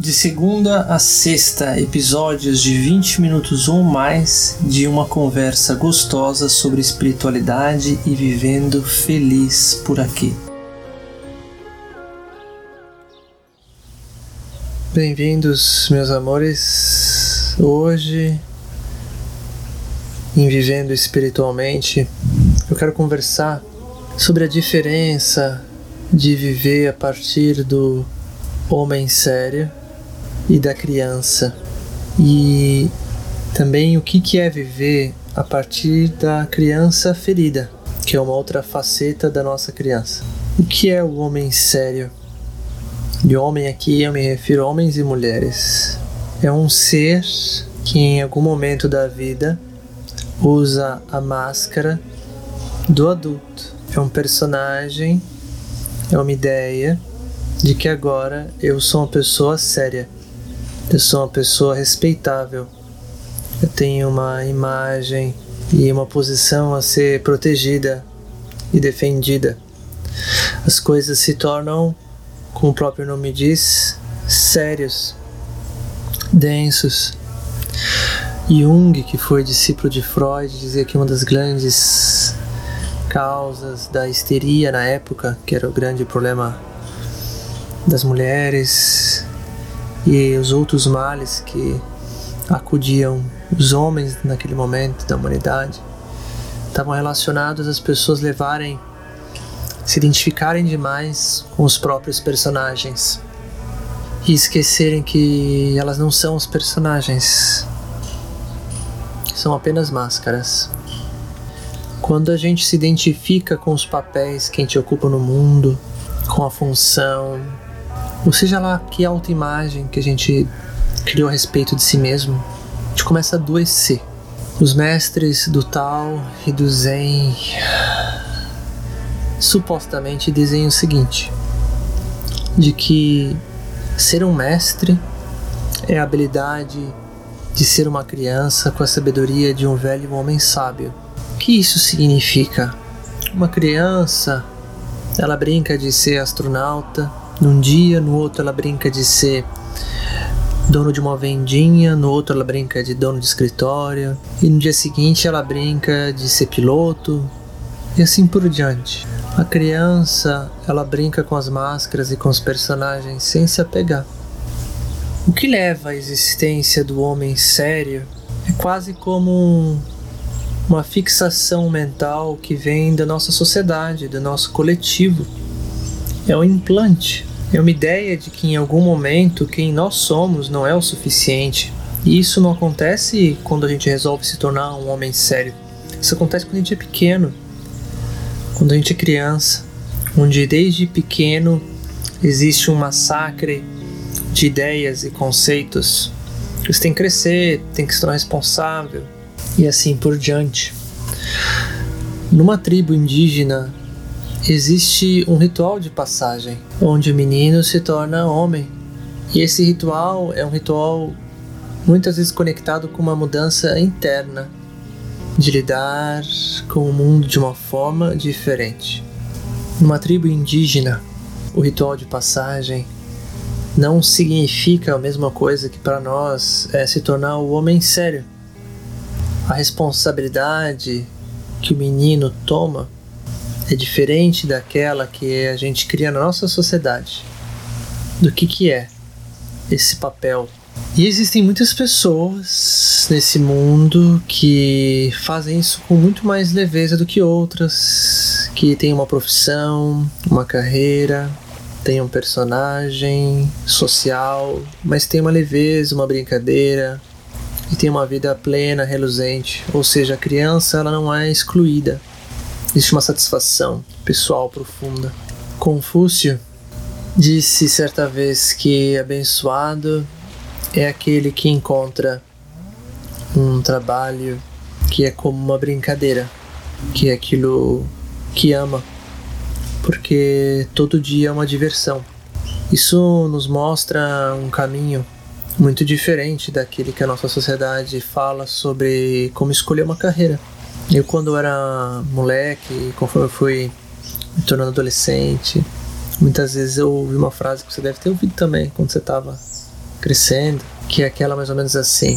De segunda a sexta, episódios de 20 minutos ou mais de uma conversa gostosa sobre espiritualidade e vivendo feliz por aqui. Bem-vindos, meus amores. Hoje, em Vivendo Espiritualmente, eu quero conversar sobre a diferença de viver a partir do homem sério e da criança. E também o que, que é viver a partir da criança ferida, que é uma outra faceta da nossa criança. O que é o homem sério? De homem aqui eu me refiro a homens e mulheres. É um ser que em algum momento da vida usa a máscara do adulto. É um personagem, é uma ideia de que agora eu sou uma pessoa séria eu sou uma pessoa respeitável. Eu tenho uma imagem e uma posição a ser protegida e defendida. As coisas se tornam, como o próprio nome diz, sérios, densos. Jung, que foi discípulo de Freud, dizia que uma das grandes causas da histeria na época, que era o grande problema das mulheres e os outros males que acudiam os homens naquele momento da humanidade estavam relacionados às pessoas levarem se identificarem demais com os próprios personagens e esquecerem que elas não são os personagens são apenas máscaras. Quando a gente se identifica com os papéis que a gente ocupa no mundo com a função ou seja lá que autoimagem que a gente criou a respeito de si mesmo, a gente começa a adoecer. Os mestres do Tao e do Zen supostamente dizem o seguinte: de que ser um mestre é a habilidade de ser uma criança com a sabedoria de um velho homem sábio. O que isso significa? Uma criança, ela brinca de ser astronauta, num dia, no outro ela brinca de ser dono de uma vendinha, no outro ela brinca de dono de escritório, e no dia seguinte ela brinca de ser piloto, e assim por diante. A criança, ela brinca com as máscaras e com os personagens sem se apegar. O que leva à existência do homem sério é quase como uma fixação mental que vem da nossa sociedade, do nosso coletivo. É um implante é uma ideia de que em algum momento quem nós somos não é o suficiente. E isso não acontece quando a gente resolve se tornar um homem sério. Isso acontece quando a gente é pequeno, quando a gente é criança, onde desde pequeno existe um massacre de ideias e conceitos. Você tem que crescer, tem que se tornar responsável e assim por diante. Numa tribo indígena existe um ritual de passagem, onde o menino se torna homem. E esse ritual é um ritual muitas vezes conectado com uma mudança interna, de lidar com o mundo de uma forma diferente. Numa tribo indígena, o ritual de passagem não significa a mesma coisa que para nós é se tornar o homem sério. A responsabilidade que o menino toma é diferente daquela que a gente cria na nossa sociedade. Do que, que é esse papel. E existem muitas pessoas nesse mundo que fazem isso com muito mais leveza do que outras, que têm uma profissão, uma carreira, tem um personagem social, mas tem uma leveza, uma brincadeira e tem uma vida plena, reluzente. Ou seja, a criança ela não é excluída. Existe uma satisfação pessoal profunda. Confúcio disse certa vez que abençoado é aquele que encontra um trabalho que é como uma brincadeira, que é aquilo que ama, porque todo dia é uma diversão. Isso nos mostra um caminho muito diferente daquele que a nossa sociedade fala sobre como escolher uma carreira. Eu quando era moleque, conforme eu fui me tornando adolescente, muitas vezes eu ouvi uma frase que você deve ter ouvido também quando você estava crescendo, que é aquela mais ou menos assim.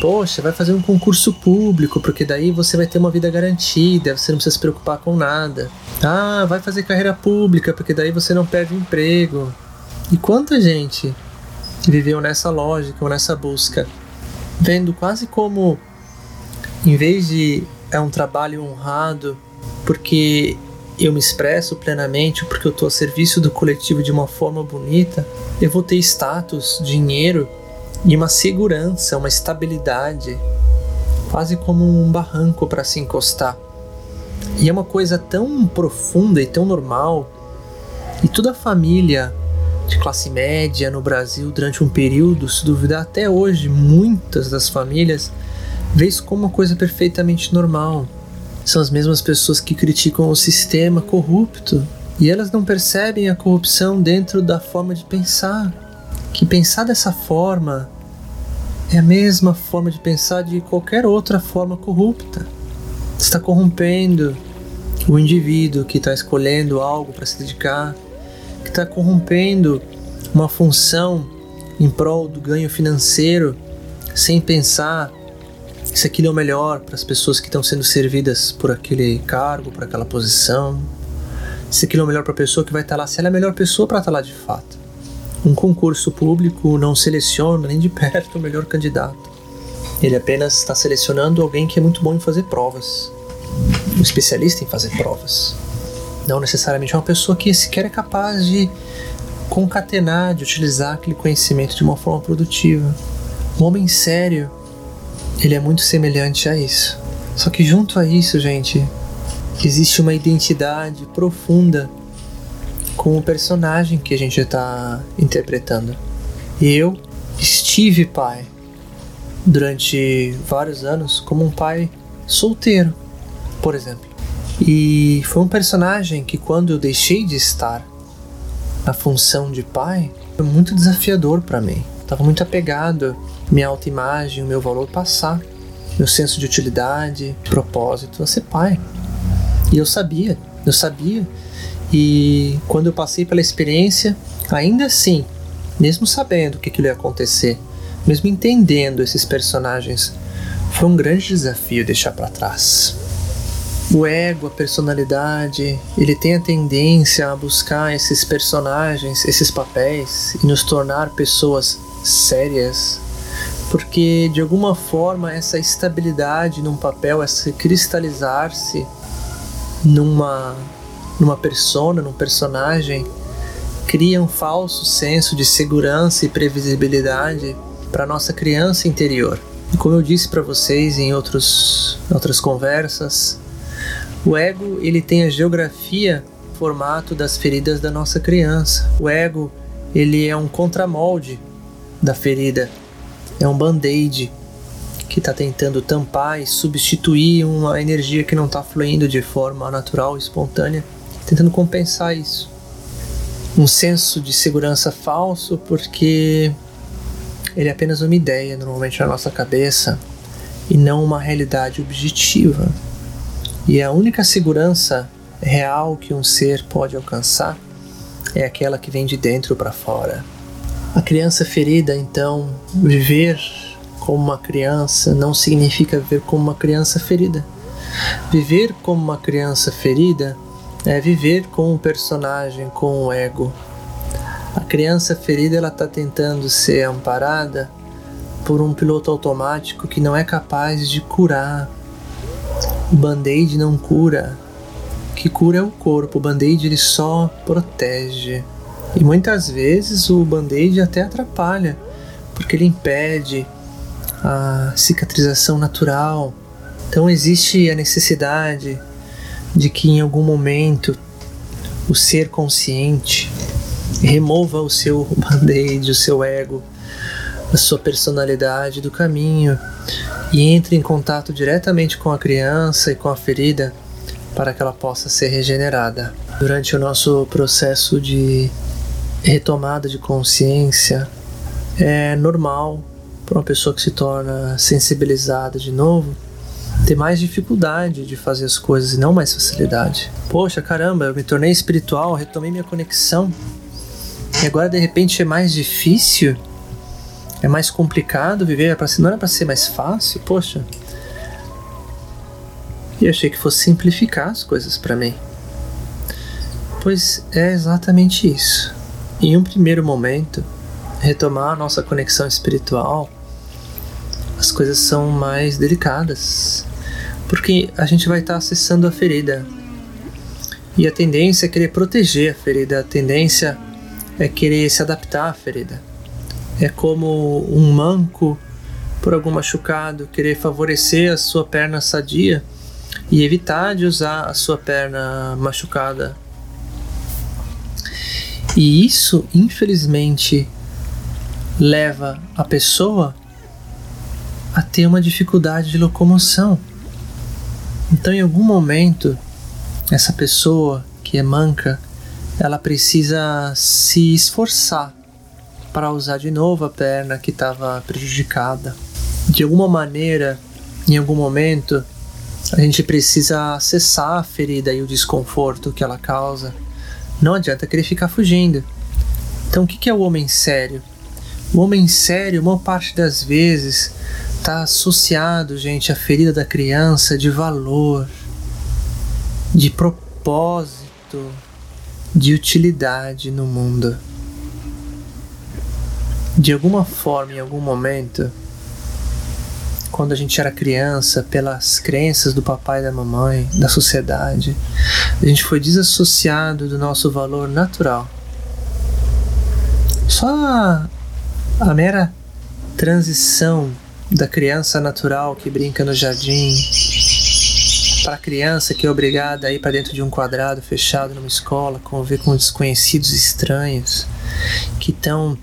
Poxa, vai fazer um concurso público, porque daí você vai ter uma vida garantida, você não precisa se preocupar com nada. Ah, vai fazer carreira pública, porque daí você não perde emprego. E quanta gente viveu nessa lógica ou nessa busca, vendo quase como, em vez de é um trabalho honrado, porque eu me expresso plenamente, porque eu estou a serviço do coletivo de uma forma bonita, eu vou ter status, dinheiro e uma segurança, uma estabilidade, quase como um barranco para se encostar. E é uma coisa tão profunda e tão normal, e toda a família de classe média no Brasil durante um período, se duvidar até hoje, muitas das famílias vê isso como uma coisa perfeitamente normal. São as mesmas pessoas que criticam o sistema corrupto e elas não percebem a corrupção dentro da forma de pensar. Que pensar dessa forma é a mesma forma de pensar de qualquer outra forma corrupta. Está corrompendo o indivíduo que está escolhendo algo para se dedicar, que está corrompendo uma função em prol do ganho financeiro, sem pensar se aquilo é o melhor para as pessoas que estão sendo servidas por aquele cargo, por aquela posição, se aquilo é o melhor para a pessoa que vai estar tá lá, se ela é a melhor pessoa para estar tá lá de fato. Um concurso público não seleciona nem de perto o melhor candidato. Ele apenas está selecionando alguém que é muito bom em fazer provas, um especialista em fazer provas. Não necessariamente uma pessoa que sequer é capaz de concatenar, de utilizar aquele conhecimento de uma forma produtiva. Um homem sério, ele é muito semelhante a isso. Só que junto a isso, gente, existe uma identidade profunda com o personagem que a gente está interpretando. Eu estive pai durante vários anos como um pai solteiro, por exemplo. E foi um personagem que, quando eu deixei de estar na função de pai, foi muito desafiador para mim. Estava muito apegado minha autoimagem, o meu valor passar, meu senso de utilidade, propósito a ser pai. E eu sabia, eu sabia. E quando eu passei pela experiência, ainda assim, mesmo sabendo o que aquilo ia acontecer, mesmo entendendo esses personagens, foi um grande desafio deixar para trás. O ego, a personalidade, ele tem a tendência a buscar esses personagens, esses papéis e nos tornar pessoas sérias, porque de alguma forma essa estabilidade num papel, esse cristalizar-se numa numa persona, num personagem, cria um falso senso de segurança e previsibilidade para nossa criança interior. E como eu disse para vocês em outros, outras conversas, o ego ele tem a geografia, formato das feridas da nossa criança. O ego ele é um contramolde da ferida, é um band-aid que está tentando tampar e substituir uma energia que não está fluindo de forma natural espontânea, tentando compensar isso. Um senso de segurança falso porque ele é apenas uma ideia, normalmente na nossa cabeça, e não uma realidade objetiva. E a única segurança real que um ser pode alcançar é aquela que vem de dentro para fora. A criança ferida, então, viver como uma criança não significa viver como uma criança ferida. Viver como uma criança ferida é viver com um personagem, com um ego, a criança ferida ela está tentando ser amparada por um piloto automático que não é capaz de curar. O band-aid não cura. O que cura é o corpo. O band-aid ele só protege. E muitas vezes o band-aid até atrapalha, porque ele impede a cicatrização natural. Então existe a necessidade de que em algum momento o ser consciente remova o seu band-aid, o seu ego, a sua personalidade do caminho e entre em contato diretamente com a criança e com a ferida para que ela possa ser regenerada. Durante o nosso processo de retomada de consciência, é normal para uma pessoa que se torna sensibilizada de novo ter mais dificuldade de fazer as coisas e não mais facilidade. Poxa, caramba, eu me tornei espiritual, retomei minha conexão e agora de repente é mais difícil? É mais complicado viver, é não era para ser mais fácil? Poxa. E achei que fosse simplificar as coisas para mim. Pois é exatamente isso. Em um primeiro momento, retomar a nossa conexão espiritual, as coisas são mais delicadas, porque a gente vai estar acessando a ferida. E a tendência é querer proteger a ferida, a tendência é querer se adaptar à ferida. É como um manco por algum machucado querer favorecer a sua perna sadia e evitar de usar a sua perna machucada. E isso, infelizmente, leva a pessoa a ter uma dificuldade de locomoção. Então, em algum momento, essa pessoa que é manca, ela precisa se esforçar para usar de novo a perna que estava prejudicada. De alguma maneira, em algum momento, a gente precisa acessar a ferida e o desconforto que ela causa. Não adianta querer ficar fugindo. Então, o que é o homem sério? O homem sério, uma parte das vezes, está associado, gente, à ferida da criança de valor, de propósito, de utilidade no mundo. De alguma forma, em algum momento, quando a gente era criança, pelas crenças do papai e da mamãe, da sociedade, a gente foi desassociado do nosso valor natural. Só a, mera transição da criança natural que brinca no jardim para a criança que é obrigada a ir para dentro de um quadrado fechado numa escola, conviver com desconhecidos estranhos que estão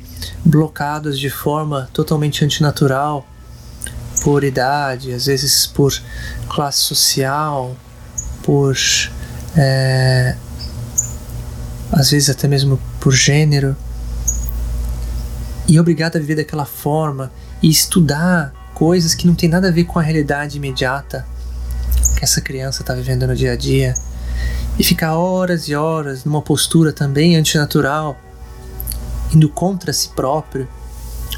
blocados de forma totalmente antinatural por idade, às vezes por classe social, por é, às vezes até mesmo por gênero, e obrigado a viver daquela forma e estudar coisas que não tem nada a ver com a realidade imediata que essa criança está vivendo no dia a dia. E ficar horas e horas numa postura também antinatural, indo contra si próprio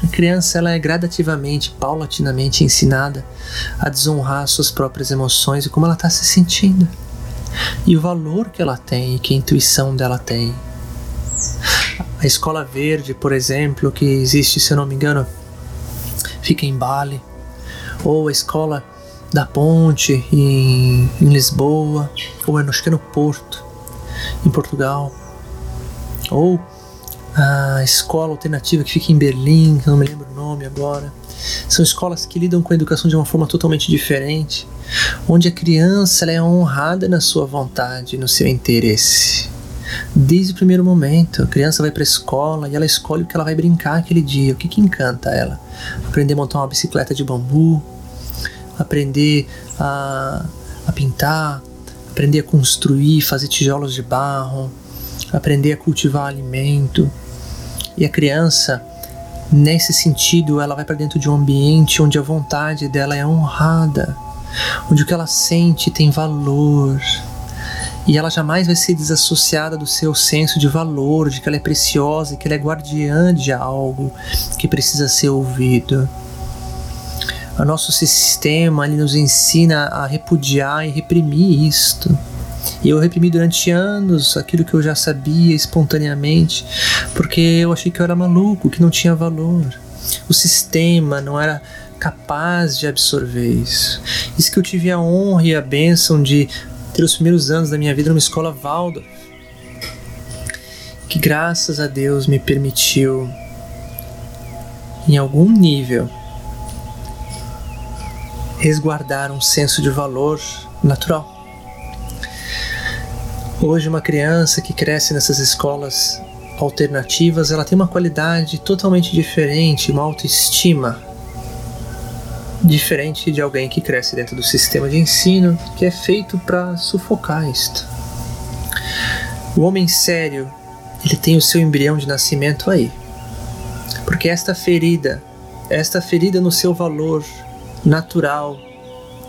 a criança ela é gradativamente, paulatinamente ensinada a desonrar suas próprias emoções e como ela está se sentindo. E o valor que ela tem e que a intuição dela tem. A escola verde, por exemplo, que existe, se eu não me engano, fica em Bali. Ou a escola da Ponte em, em Lisboa. Ou acho que é no Porto, em Portugal. Ou a escola alternativa que fica em Berlim, não me lembro o nome agora. São escolas que lidam com a educação de uma forma totalmente diferente, onde a criança é honrada na sua vontade, no seu interesse. Desde o primeiro momento, a criança vai para a escola e ela escolhe o que ela vai brincar aquele dia, o que, que encanta ela. Aprender a montar uma bicicleta de bambu, aprender a, a pintar, aprender a construir, fazer tijolos de barro, aprender a cultivar alimento, e a criança, nesse sentido, ela vai para dentro de um ambiente onde a vontade dela é honrada, onde o que ela sente tem valor. E ela jamais vai ser desassociada do seu senso de valor, de que ela é preciosa, que ela é guardiã de algo que precisa ser ouvido. O nosso sistema ele nos ensina a repudiar e reprimir isto. E eu reprimi durante anos aquilo que eu já sabia espontaneamente, porque eu achei que eu era maluco, que não tinha valor. O sistema não era capaz de absorver isso. Isso que eu tive a honra e a bênção de ter os primeiros anos da minha vida numa escola Waldorf, que graças a Deus me permitiu, em algum nível, resguardar um senso de valor natural. Hoje uma criança que cresce nessas escolas alternativas, ela tem uma qualidade totalmente diferente, uma autoestima diferente de alguém que cresce dentro do sistema de ensino que é feito para sufocar isto. O homem sério, ele tem o seu embrião de nascimento aí. Porque esta ferida, esta ferida no seu valor natural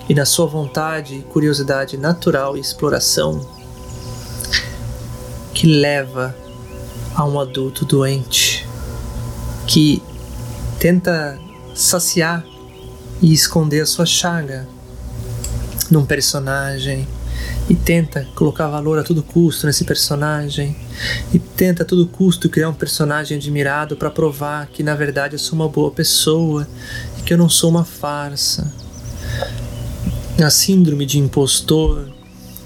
e na sua vontade curiosidade natural e exploração que leva a um adulto doente, que tenta saciar e esconder a sua chaga num personagem e tenta colocar valor a todo custo nesse personagem e tenta a todo custo criar um personagem admirado para provar que na verdade eu sou uma boa pessoa e que eu não sou uma farsa. A síndrome de impostor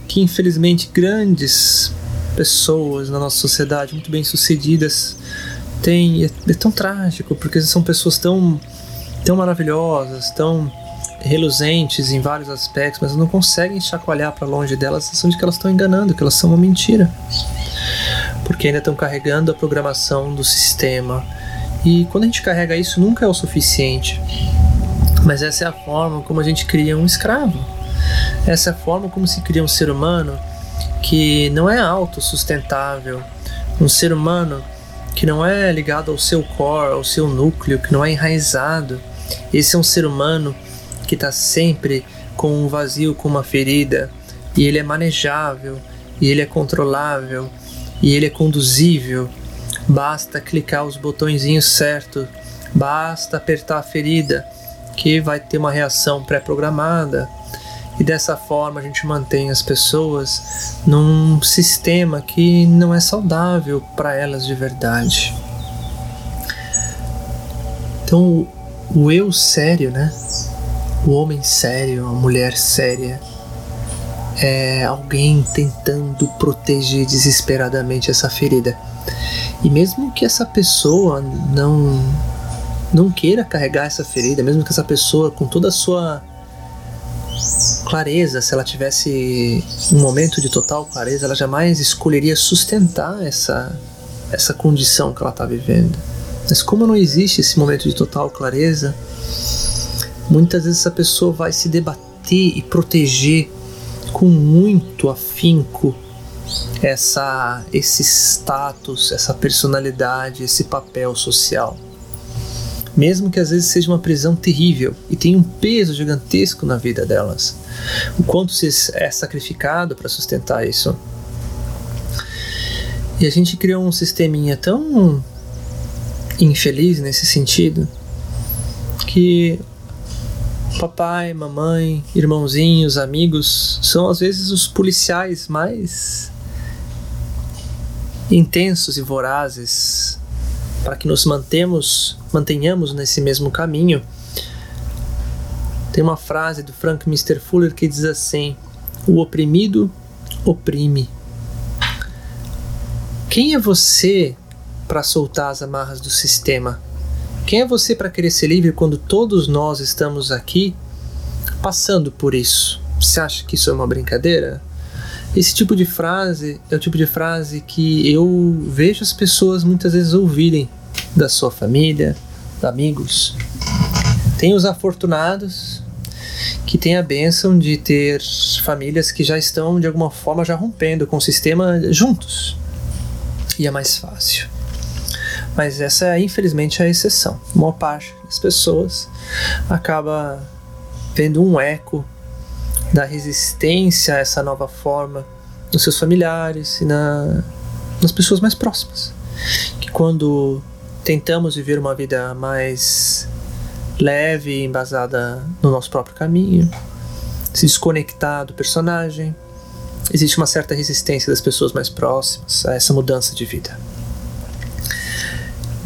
que infelizmente grandes pessoas na nossa sociedade muito bem sucedidas têm é, é tão trágico porque são pessoas tão tão maravilhosas, tão reluzentes em vários aspectos, mas não conseguem chacoalhar para longe delas a sensação de que elas estão enganando, que elas são uma mentira. Porque ainda estão carregando a programação do sistema. E quando a gente carrega isso, nunca é o suficiente. Mas essa é a forma como a gente cria um escravo. Essa é a forma como se cria um ser humano que não é autossustentável, um ser humano que não é ligado ao seu core, ao seu núcleo, que não é enraizado. Esse é um ser humano que está sempre com um vazio, com uma ferida, e ele é manejável, e ele é controlável, e ele é conduzível. Basta clicar os botõezinhos certos, basta apertar a ferida, que vai ter uma reação pré-programada. E dessa forma a gente mantém as pessoas num sistema que não é saudável para elas de verdade. Então, o eu sério, né? O homem sério, a mulher séria, é alguém tentando proteger desesperadamente essa ferida. E mesmo que essa pessoa não não queira carregar essa ferida, mesmo que essa pessoa com toda a sua clareza, se ela tivesse um momento de total clareza, ela jamais escolheria sustentar essa essa condição que ela está vivendo. Mas como não existe esse momento de total clareza, Muitas vezes essa pessoa vai se debater e proteger com muito afinco essa esse status, essa personalidade, esse papel social. Mesmo que às vezes seja uma prisão terrível e tenha um peso gigantesco na vida delas. O quanto se é sacrificado para sustentar isso. E a gente criou um sisteminha tão infeliz nesse sentido que papai, mamãe, irmãozinhos, amigos são às vezes os policiais mais intensos e vorazes para que nos mantemos, mantenhamos nesse mesmo caminho. Tem uma frase do Frank Mr. Fuller que diz assim: O oprimido oprime. Quem é você para soltar as amarras do sistema? Quem é você para querer ser livre quando todos nós estamos aqui passando por isso? Você acha que isso é uma brincadeira? Esse tipo de frase é o tipo de frase que eu vejo as pessoas muitas vezes ouvirem da sua família, amigos. Tem os afortunados que têm a bênção de ter famílias que já estão de alguma forma já rompendo com o sistema juntos. E é mais fácil. Mas essa é infelizmente a exceção. A maior parte das pessoas acaba vendo um eco da resistência a essa nova forma nos seus familiares e na, nas pessoas mais próximas. Que quando tentamos viver uma vida mais leve, embasada no nosso próprio caminho, se desconectar do personagem, existe uma certa resistência das pessoas mais próximas a essa mudança de vida.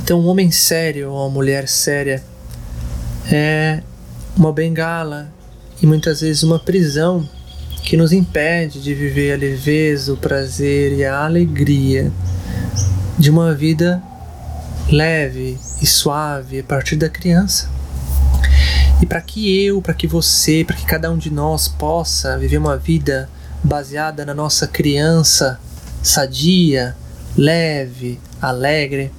Então, um homem sério ou uma mulher séria é uma bengala e muitas vezes uma prisão que nos impede de viver a leveza, o prazer e a alegria de uma vida leve e suave a partir da criança. E para que eu, para que você, para que cada um de nós possa viver uma vida baseada na nossa criança sadia, leve, alegre,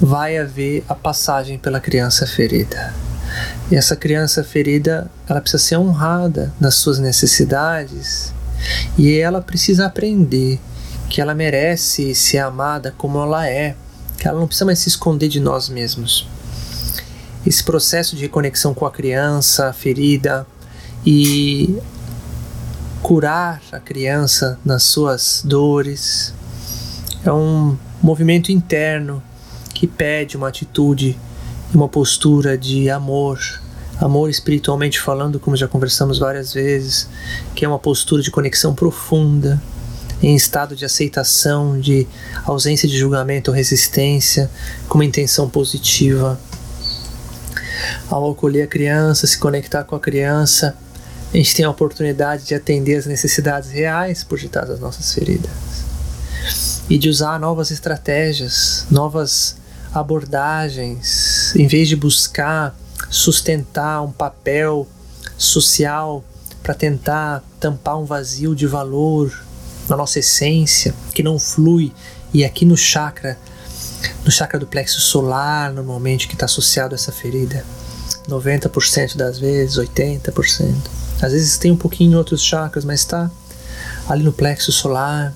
vai haver a passagem pela criança ferida. E essa criança ferida, ela precisa ser honrada nas suas necessidades e ela precisa aprender que ela merece ser amada como ela é, que ela não precisa mais se esconder de nós mesmos. Esse processo de reconexão com a criança ferida e curar a criança nas suas dores é um movimento interno que pede uma atitude, uma postura de amor, amor espiritualmente falando, como já conversamos várias vezes, que é uma postura de conexão profunda, em estado de aceitação, de ausência de julgamento ou resistência, com uma intenção positiva. Ao acolher a criança, se conectar com a criança, a gente tem a oportunidade de atender as necessidades reais por detrás das nossas feridas e de usar novas estratégias, novas abordagens, em vez de buscar sustentar um papel social para tentar tampar um vazio de valor na nossa essência que não flui e aqui no chakra no chakra do plexo solar normalmente que está associado a essa ferida 90% das vezes 80% às vezes tem um pouquinho em outros chakras mas está ali no plexo solar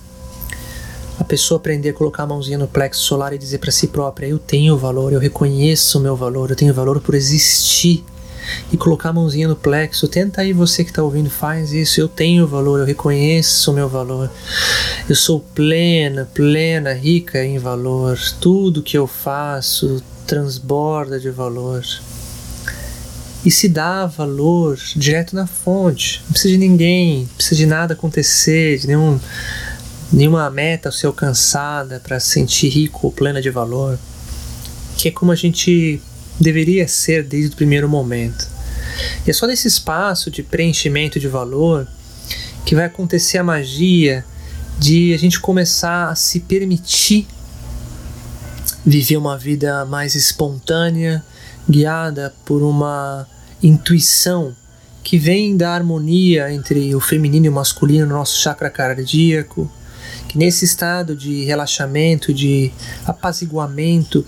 a pessoa aprender a colocar a mãozinha no plexo solar e dizer para si própria: Eu tenho valor, eu reconheço o meu valor, eu tenho valor por existir. E colocar a mãozinha no plexo, tenta aí você que está ouvindo, faz isso. Eu tenho valor, eu reconheço o meu valor. Eu sou plena, plena, rica em valor. Tudo que eu faço transborda de valor. E se dá valor direto na fonte. Não precisa de ninguém, não precisa de nada acontecer, de nenhum nenhuma meta a ser alcançada para se sentir rico ou plena de valor, que é como a gente deveria ser desde o primeiro momento. E é só nesse espaço de preenchimento de valor que vai acontecer a magia de a gente começar a se permitir viver uma vida mais espontânea, guiada por uma intuição que vem da harmonia entre o feminino e o masculino no nosso chakra cardíaco, nesse estado de relaxamento, de apaziguamento,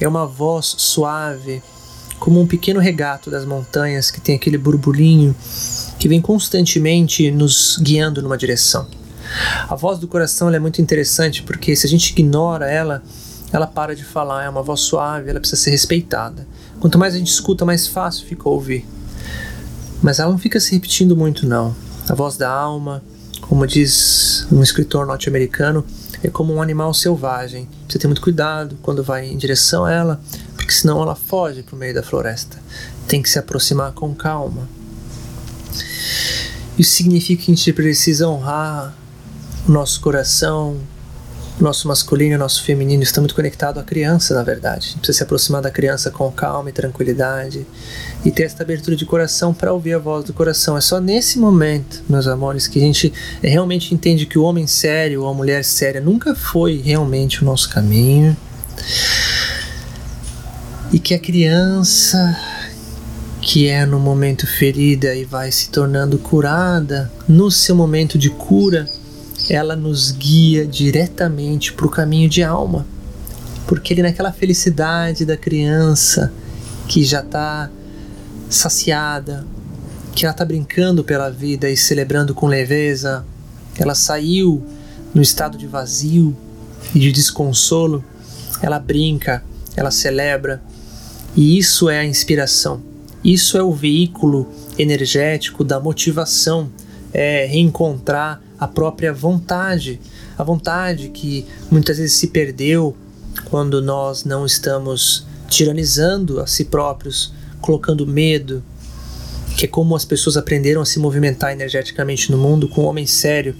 é uma voz suave, como um pequeno regato das montanhas que tem aquele burburinho que vem constantemente nos guiando numa direção. A voz do coração é muito interessante porque se a gente ignora ela, ela para de falar, é uma voz suave, ela precisa ser respeitada. Quanto mais a gente escuta, mais fácil fica ouvir. Mas ela não fica se repetindo muito, não. A voz da alma, como diz um escritor norte-americano, é como um animal selvagem. Você tem muito cuidado quando vai em direção a ela, porque senão ela foge para o meio da floresta. Tem que se aproximar com calma. Isso significa que a gente precisa honrar o nosso coração, nosso masculino e nosso feminino está muito conectado à criança, na verdade. A gente precisa se aproximar da criança com calma e tranquilidade e ter esta abertura de coração para ouvir a voz do coração. É só nesse momento, meus amores, que a gente realmente entende que o homem sério ou a mulher séria nunca foi realmente o nosso caminho e que a criança que é no momento ferida e vai se tornando curada, no seu momento de cura, ela nos guia diretamente para o caminho de alma. Porque ele, naquela felicidade da criança que já está saciada, que ela está brincando pela vida e celebrando com leveza, ela saiu no estado de vazio e de desconsolo, ela brinca, ela celebra, e isso é a inspiração. Isso é o veículo energético da motivação, é reencontrar a própria vontade, a vontade que muitas vezes se perdeu quando nós não estamos tiranizando a si próprios, colocando medo, que é como as pessoas aprenderam a se movimentar energeticamente no mundo com um homem sério,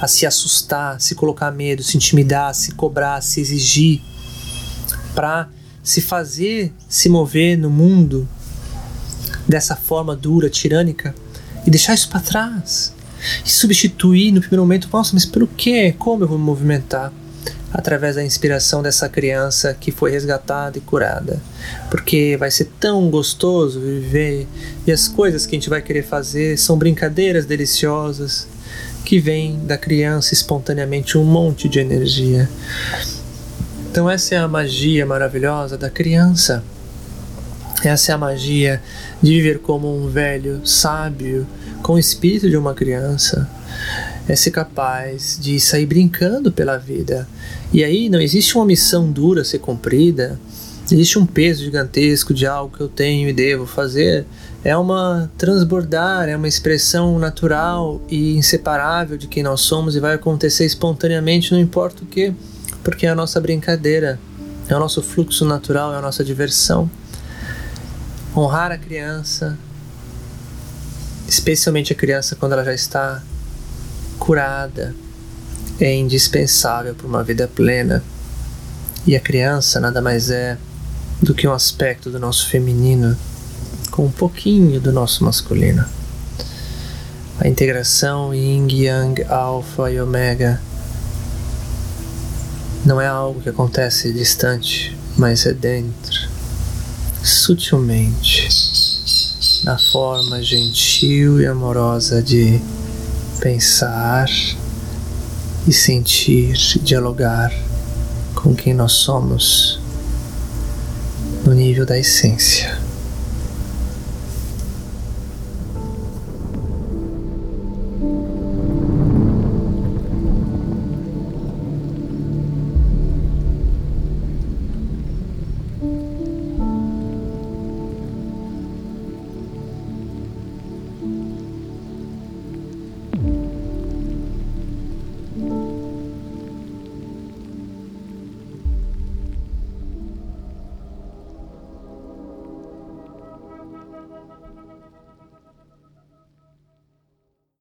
a se assustar, se colocar medo, se intimidar, se cobrar, se exigir, para se fazer se mover no mundo dessa forma dura, tirânica e deixar isso para trás e substituir no primeiro momento, nossa, mas pelo quê? Como eu vou me movimentar? Através da inspiração dessa criança que foi resgatada e curada. Porque vai ser tão gostoso viver e as coisas que a gente vai querer fazer são brincadeiras deliciosas que vêm da criança espontaneamente um monte de energia. Então, essa é a magia maravilhosa da criança. Essa é a magia de viver como um velho sábio com o espírito de uma criança, é ser capaz de sair brincando pela vida. E aí não existe uma missão dura a ser cumprida, existe um peso gigantesco de algo que eu tenho e devo fazer. É uma transbordar, é uma expressão natural e inseparável de quem nós somos e vai acontecer espontaneamente, não importa o que, porque é a nossa brincadeira é o nosso fluxo natural, é a nossa diversão. Honrar a criança, especialmente a criança quando ela já está curada, é indispensável para uma vida plena. E a criança nada mais é do que um aspecto do nosso feminino com um pouquinho do nosso masculino. A integração yin yang, alfa e ômega não é algo que acontece distante, mas é dentro, sutilmente, na forma gentil e amorosa de pensar e sentir dialogar com quem nós somos no nível da essência.